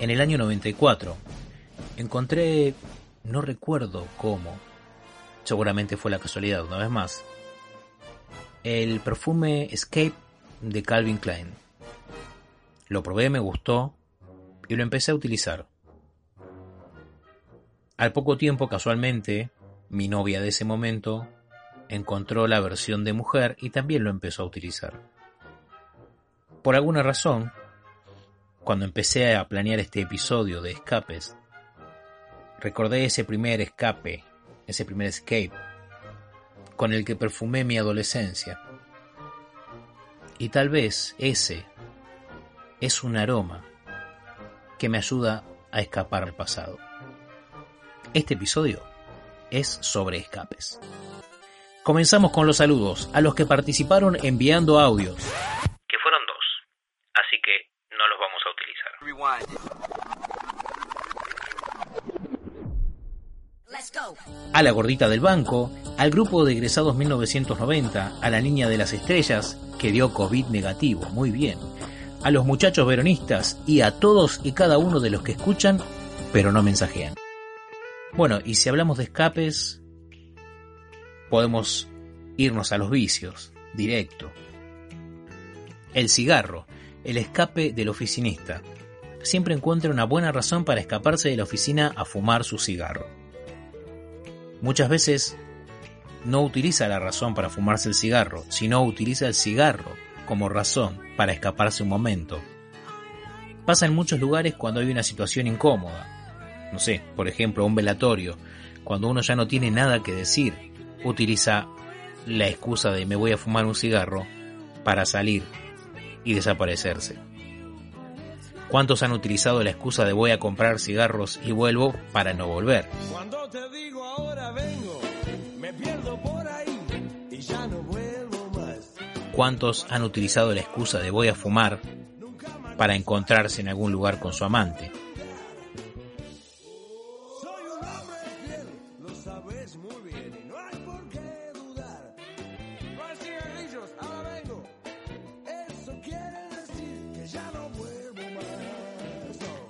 en el año 94, encontré, no recuerdo cómo, seguramente fue la casualidad una vez más, el perfume Escape de Calvin Klein. Lo probé, me gustó y lo empecé a utilizar. Al poco tiempo, casualmente, mi novia de ese momento encontró la versión de mujer y también lo empezó a utilizar. Por alguna razón, cuando empecé a planear este episodio de escapes, recordé ese primer escape, ese primer escape, con el que perfumé mi adolescencia. Y tal vez ese es un aroma que me ayuda a escapar al pasado. Este episodio es sobre escapes. Comenzamos con los saludos a los que participaron enviando audios. Que fueron dos, así que no los vamos a la gordita del banco, al grupo de egresados 1990, a la niña de las estrellas, que dio COVID negativo, muy bien, a los muchachos veronistas y a todos y cada uno de los que escuchan, pero no mensajean. Bueno, y si hablamos de escapes, podemos irnos a los vicios, directo. El cigarro, el escape del oficinista. Siempre encuentra una buena razón para escaparse de la oficina a fumar su cigarro. Muchas veces no utiliza la razón para fumarse el cigarro, sino utiliza el cigarro como razón para escaparse un momento. Pasa en muchos lugares cuando hay una situación incómoda. No sé, por ejemplo, un velatorio, cuando uno ya no tiene nada que decir, utiliza la excusa de me voy a fumar un cigarro para salir y desaparecerse. ¿Cuántos han utilizado la excusa de voy a comprar cigarros y vuelvo para no volver? Más. ¿Cuántos han utilizado la excusa de voy a fumar para encontrarse en algún lugar con su amante?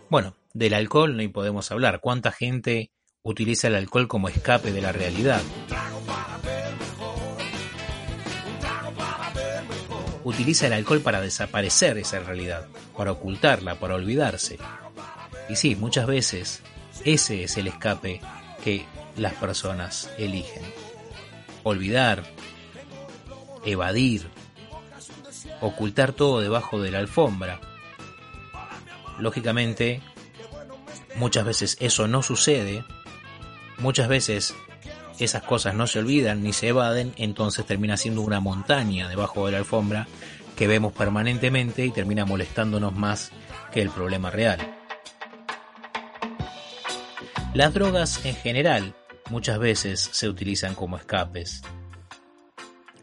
Bueno, del alcohol no podemos hablar. ¿Cuánta gente utiliza el alcohol como escape de la realidad? Utiliza el alcohol para desaparecer esa realidad, para ocultarla, para olvidarse. Y sí, muchas veces ese es el escape que las personas eligen. Olvidar, evadir, ocultar todo debajo de la alfombra Lógicamente, muchas veces eso no sucede, muchas veces esas cosas no se olvidan ni se evaden, entonces termina siendo una montaña debajo de la alfombra que vemos permanentemente y termina molestándonos más que el problema real. Las drogas en general muchas veces se utilizan como escapes.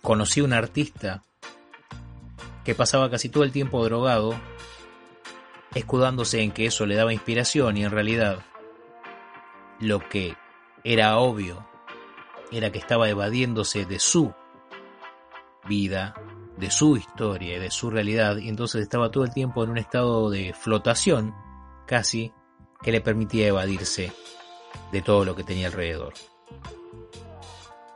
Conocí un artista que pasaba casi todo el tiempo drogado escudándose en que eso le daba inspiración y en realidad lo que era obvio era que estaba evadiéndose de su vida, de su historia de su realidad y entonces estaba todo el tiempo en un estado de flotación casi que le permitía evadirse de todo lo que tenía alrededor.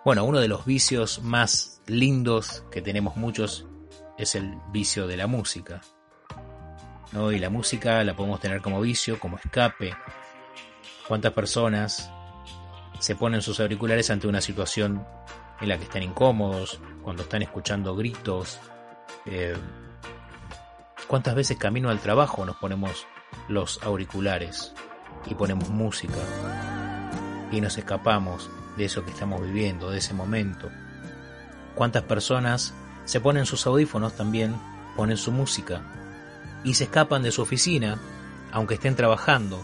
Bueno, uno de los vicios más lindos que tenemos muchos es el vicio de la música. Y la música la podemos tener como vicio, como escape. ¿Cuántas personas se ponen sus auriculares ante una situación en la que están incómodos, cuando están escuchando gritos? Eh, ¿Cuántas veces camino al trabajo nos ponemos los auriculares y ponemos música y nos escapamos de eso que estamos viviendo, de ese momento? ¿Cuántas personas se ponen sus audífonos también, ponen su música y se escapan de su oficina, aunque estén trabajando.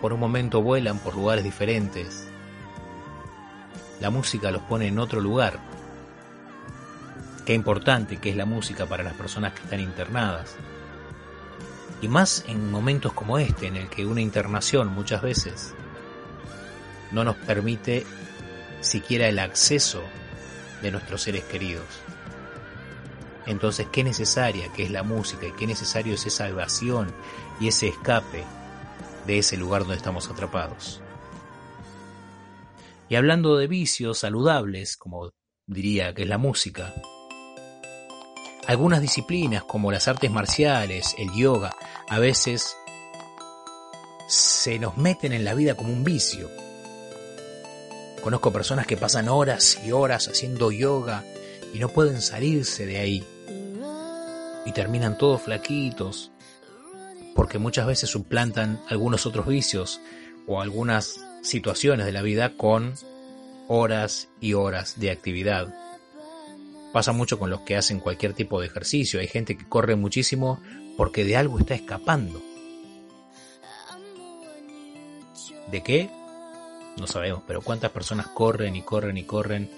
Por un momento vuelan por lugares diferentes. La música los pone en otro lugar. Qué importante que es la música para las personas que están internadas. Y más en momentos como este, en el que una internación muchas veces no nos permite siquiera el acceso de nuestros seres queridos. Entonces, qué necesaria que es la música y qué necesario es esa evasión y ese escape de ese lugar donde estamos atrapados. Y hablando de vicios saludables, como diría que es la música, algunas disciplinas como las artes marciales, el yoga, a veces se nos meten en la vida como un vicio. Conozco personas que pasan horas y horas haciendo yoga y no pueden salirse de ahí. Y terminan todos flaquitos, porque muchas veces suplantan algunos otros vicios o algunas situaciones de la vida con horas y horas de actividad. Pasa mucho con los que hacen cualquier tipo de ejercicio. Hay gente que corre muchísimo porque de algo está escapando. ¿De qué? No sabemos, pero cuántas personas corren y corren y corren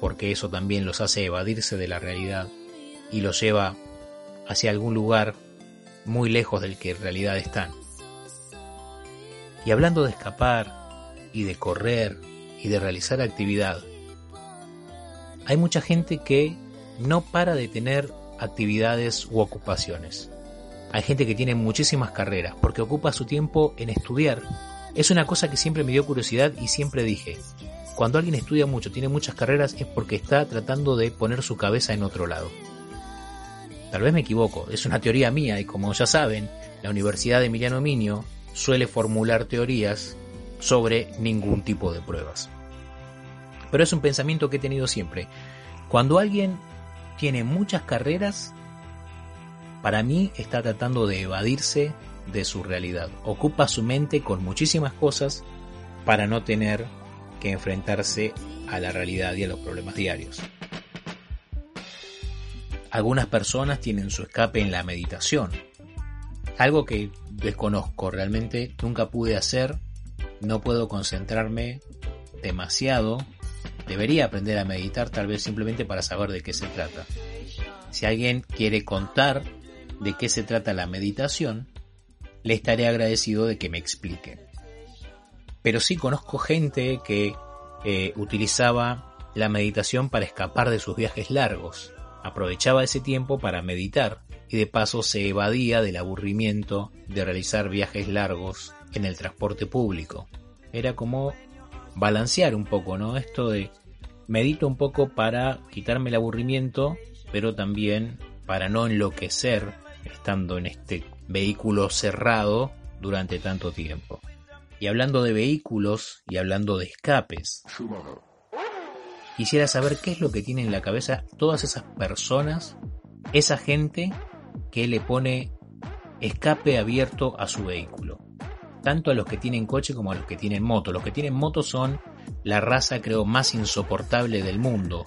porque eso también los hace evadirse de la realidad y los lleva hacia algún lugar muy lejos del que en realidad están. Y hablando de escapar y de correr y de realizar actividad, hay mucha gente que no para de tener actividades u ocupaciones. Hay gente que tiene muchísimas carreras porque ocupa su tiempo en estudiar. Es una cosa que siempre me dio curiosidad y siempre dije, cuando alguien estudia mucho, tiene muchas carreras, es porque está tratando de poner su cabeza en otro lado. Tal vez me equivoco, es una teoría mía y como ya saben, la Universidad de Emiliano Minio suele formular teorías sobre ningún tipo de pruebas. Pero es un pensamiento que he tenido siempre. Cuando alguien tiene muchas carreras, para mí está tratando de evadirse de su realidad. Ocupa su mente con muchísimas cosas para no tener que enfrentarse a la realidad y a los problemas diarios. Algunas personas tienen su escape en la meditación, algo que desconozco, realmente nunca pude hacer, no puedo concentrarme demasiado, debería aprender a meditar tal vez simplemente para saber de qué se trata. Si alguien quiere contar de qué se trata la meditación, le estaré agradecido de que me explique. Pero sí conozco gente que eh, utilizaba la meditación para escapar de sus viajes largos aprovechaba ese tiempo para meditar y de paso se evadía del aburrimiento de realizar viajes largos en el transporte público. Era como balancear un poco, ¿no? Esto de medito un poco para quitarme el aburrimiento, pero también para no enloquecer estando en este vehículo cerrado durante tanto tiempo. Y hablando de vehículos y hablando de escapes, Quisiera saber qué es lo que tienen en la cabeza todas esas personas, esa gente que le pone escape abierto a su vehículo. Tanto a los que tienen coche como a los que tienen moto. Los que tienen moto son la raza creo más insoportable del mundo.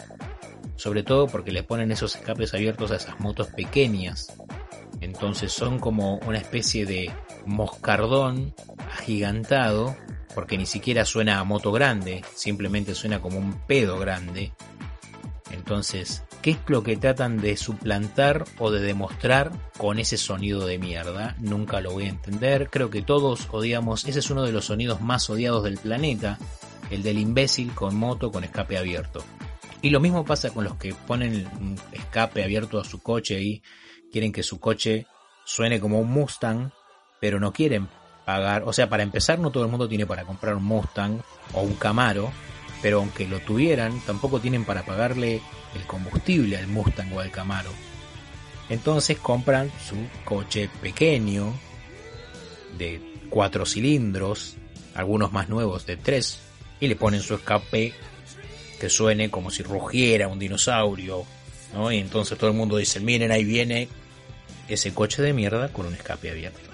Sobre todo porque le ponen esos escapes abiertos a esas motos pequeñas. Entonces son como una especie de moscardón agigantado porque ni siquiera suena a moto grande, simplemente suena como un pedo grande. Entonces, ¿qué es lo que tratan de suplantar o de demostrar con ese sonido de mierda? Nunca lo voy a entender. Creo que todos odiamos, ese es uno de los sonidos más odiados del planeta, el del imbécil con moto con escape abierto. Y lo mismo pasa con los que ponen escape abierto a su coche y quieren que su coche suene como un Mustang, pero no quieren o sea, para empezar no todo el mundo tiene para comprar un Mustang o un Camaro, pero aunque lo tuvieran, tampoco tienen para pagarle el combustible al Mustang o al Camaro. Entonces compran su coche pequeño de cuatro cilindros, algunos más nuevos de tres, y le ponen su escape que suene como si rugiera un dinosaurio, ¿no? Y entonces todo el mundo dice, miren, ahí viene ese coche de mierda con un escape abierto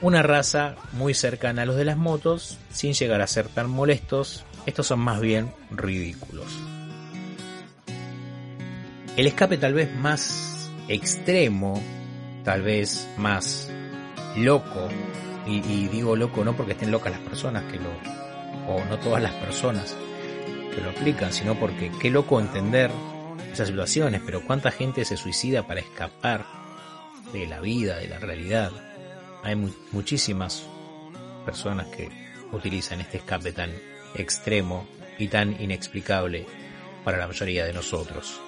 una raza muy cercana a los de las motos, sin llegar a ser tan molestos, estos son más bien ridículos. El escape tal vez más extremo, tal vez más loco, y, digo loco no porque estén locas las personas que lo, o no todas las personas que lo aplican, sino porque qué loco entender esas situaciones, pero cuánta gente se suicida para escapar de la vida, de la realidad. Hay muchísimas personas que utilizan este escape tan extremo y tan inexplicable para la mayoría de nosotros.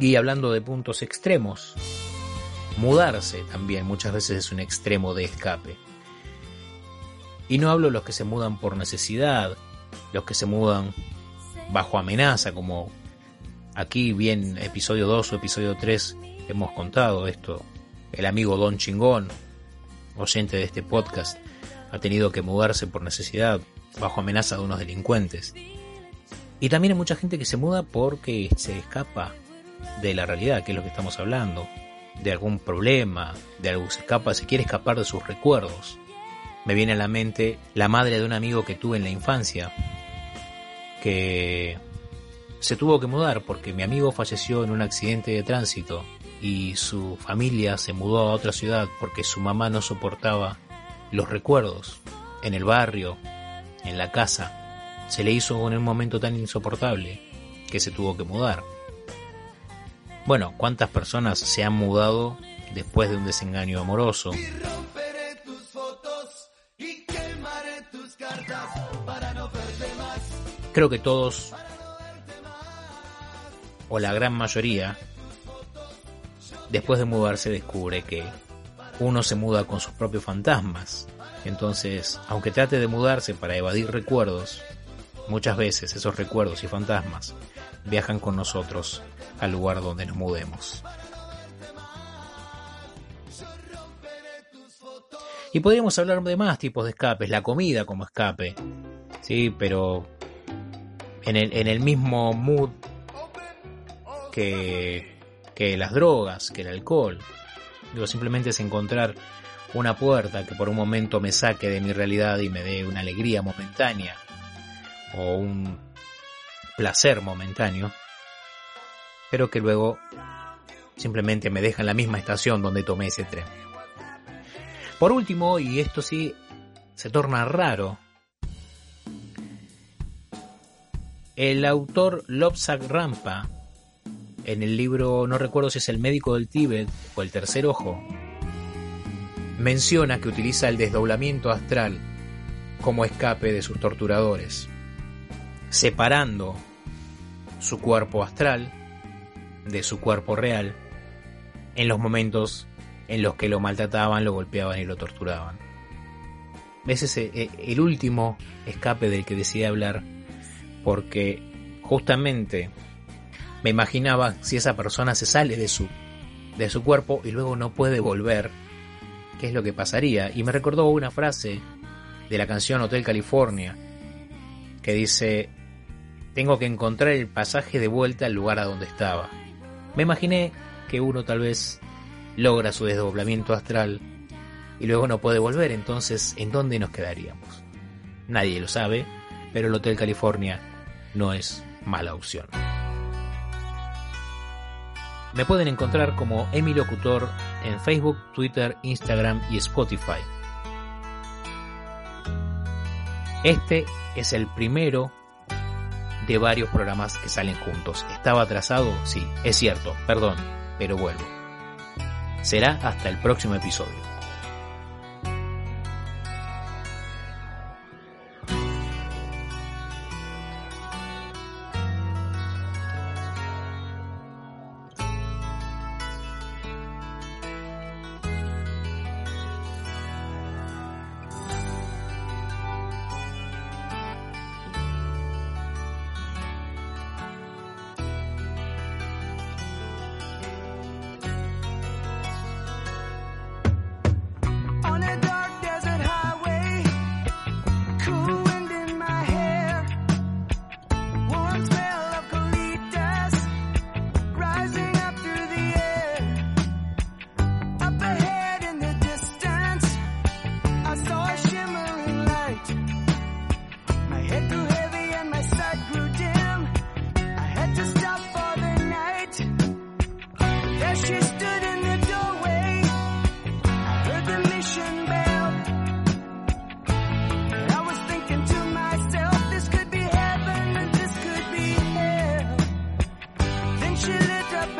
Y hablando de puntos extremos, mudarse también muchas veces es un extremo de escape. Y no hablo de los que se mudan por necesidad, los que se mudan bajo amenaza, como aquí bien episodio 2 o episodio 3 hemos contado esto. El amigo Don Chingón, oyente de este podcast, ha tenido que mudarse por necesidad, bajo amenaza de unos delincuentes. Y también hay mucha gente que se muda porque se escapa de la realidad, que es lo que estamos hablando, de algún problema, de algo se escapa, se quiere escapar de sus recuerdos. Me viene a la mente la madre de un amigo que tuve en la infancia, que se tuvo que mudar porque mi amigo falleció en un accidente de tránsito y su familia se mudó a otra ciudad porque su mamá no soportaba los recuerdos en el barrio, en la casa. Se le hizo en un momento tan insoportable que se tuvo que mudar. Bueno, ¿cuántas personas se han mudado después de un desengaño amoroso? Creo que todos, o la gran mayoría, después de mudarse descubre que uno se muda con sus propios fantasmas. Entonces, aunque trate de mudarse para evadir recuerdos, muchas veces esos recuerdos y fantasmas viajan con nosotros al lugar donde nos mudemos. Y podríamos hablar de más tipos de escapes, la comida como escape, sí, pero en el, en el mismo mood que, que las drogas, que el alcohol. Digo, simplemente es encontrar una puerta que por un momento me saque de mi realidad y me dé una alegría momentánea o un placer momentáneo, pero que luego simplemente me deja en la misma estación donde tomé ese tren. Por último, y esto sí se torna raro, el autor Lobsang Rampa, en el libro, no recuerdo si es El médico del Tíbet o El tercer ojo, menciona que utiliza el desdoblamiento astral como escape de sus torturadores, separando su cuerpo astral de su cuerpo real en los momentos en los que lo maltrataban, lo golpeaban y lo torturaban. Ese es el último escape del que decidí hablar porque justamente me imaginaba si esa persona se sale de su, de su cuerpo y luego no puede volver, qué es lo que pasaría. Y me recordó una frase de la canción Hotel California que dice, tengo que encontrar el pasaje de vuelta al lugar a donde estaba. Me imaginé que uno tal vez logra su desdoblamiento astral y luego no puede volver, entonces ¿en dónde nos quedaríamos? Nadie lo sabe, pero el Hotel California no es mala opción. Me pueden encontrar como Emi Locutor en Facebook, Twitter, Instagram y Spotify. Este es el primero de varios programas que salen juntos. ¿Estaba atrasado? Sí, es cierto, perdón, pero vuelvo. Será hasta el próximo episodio. up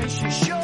and she showed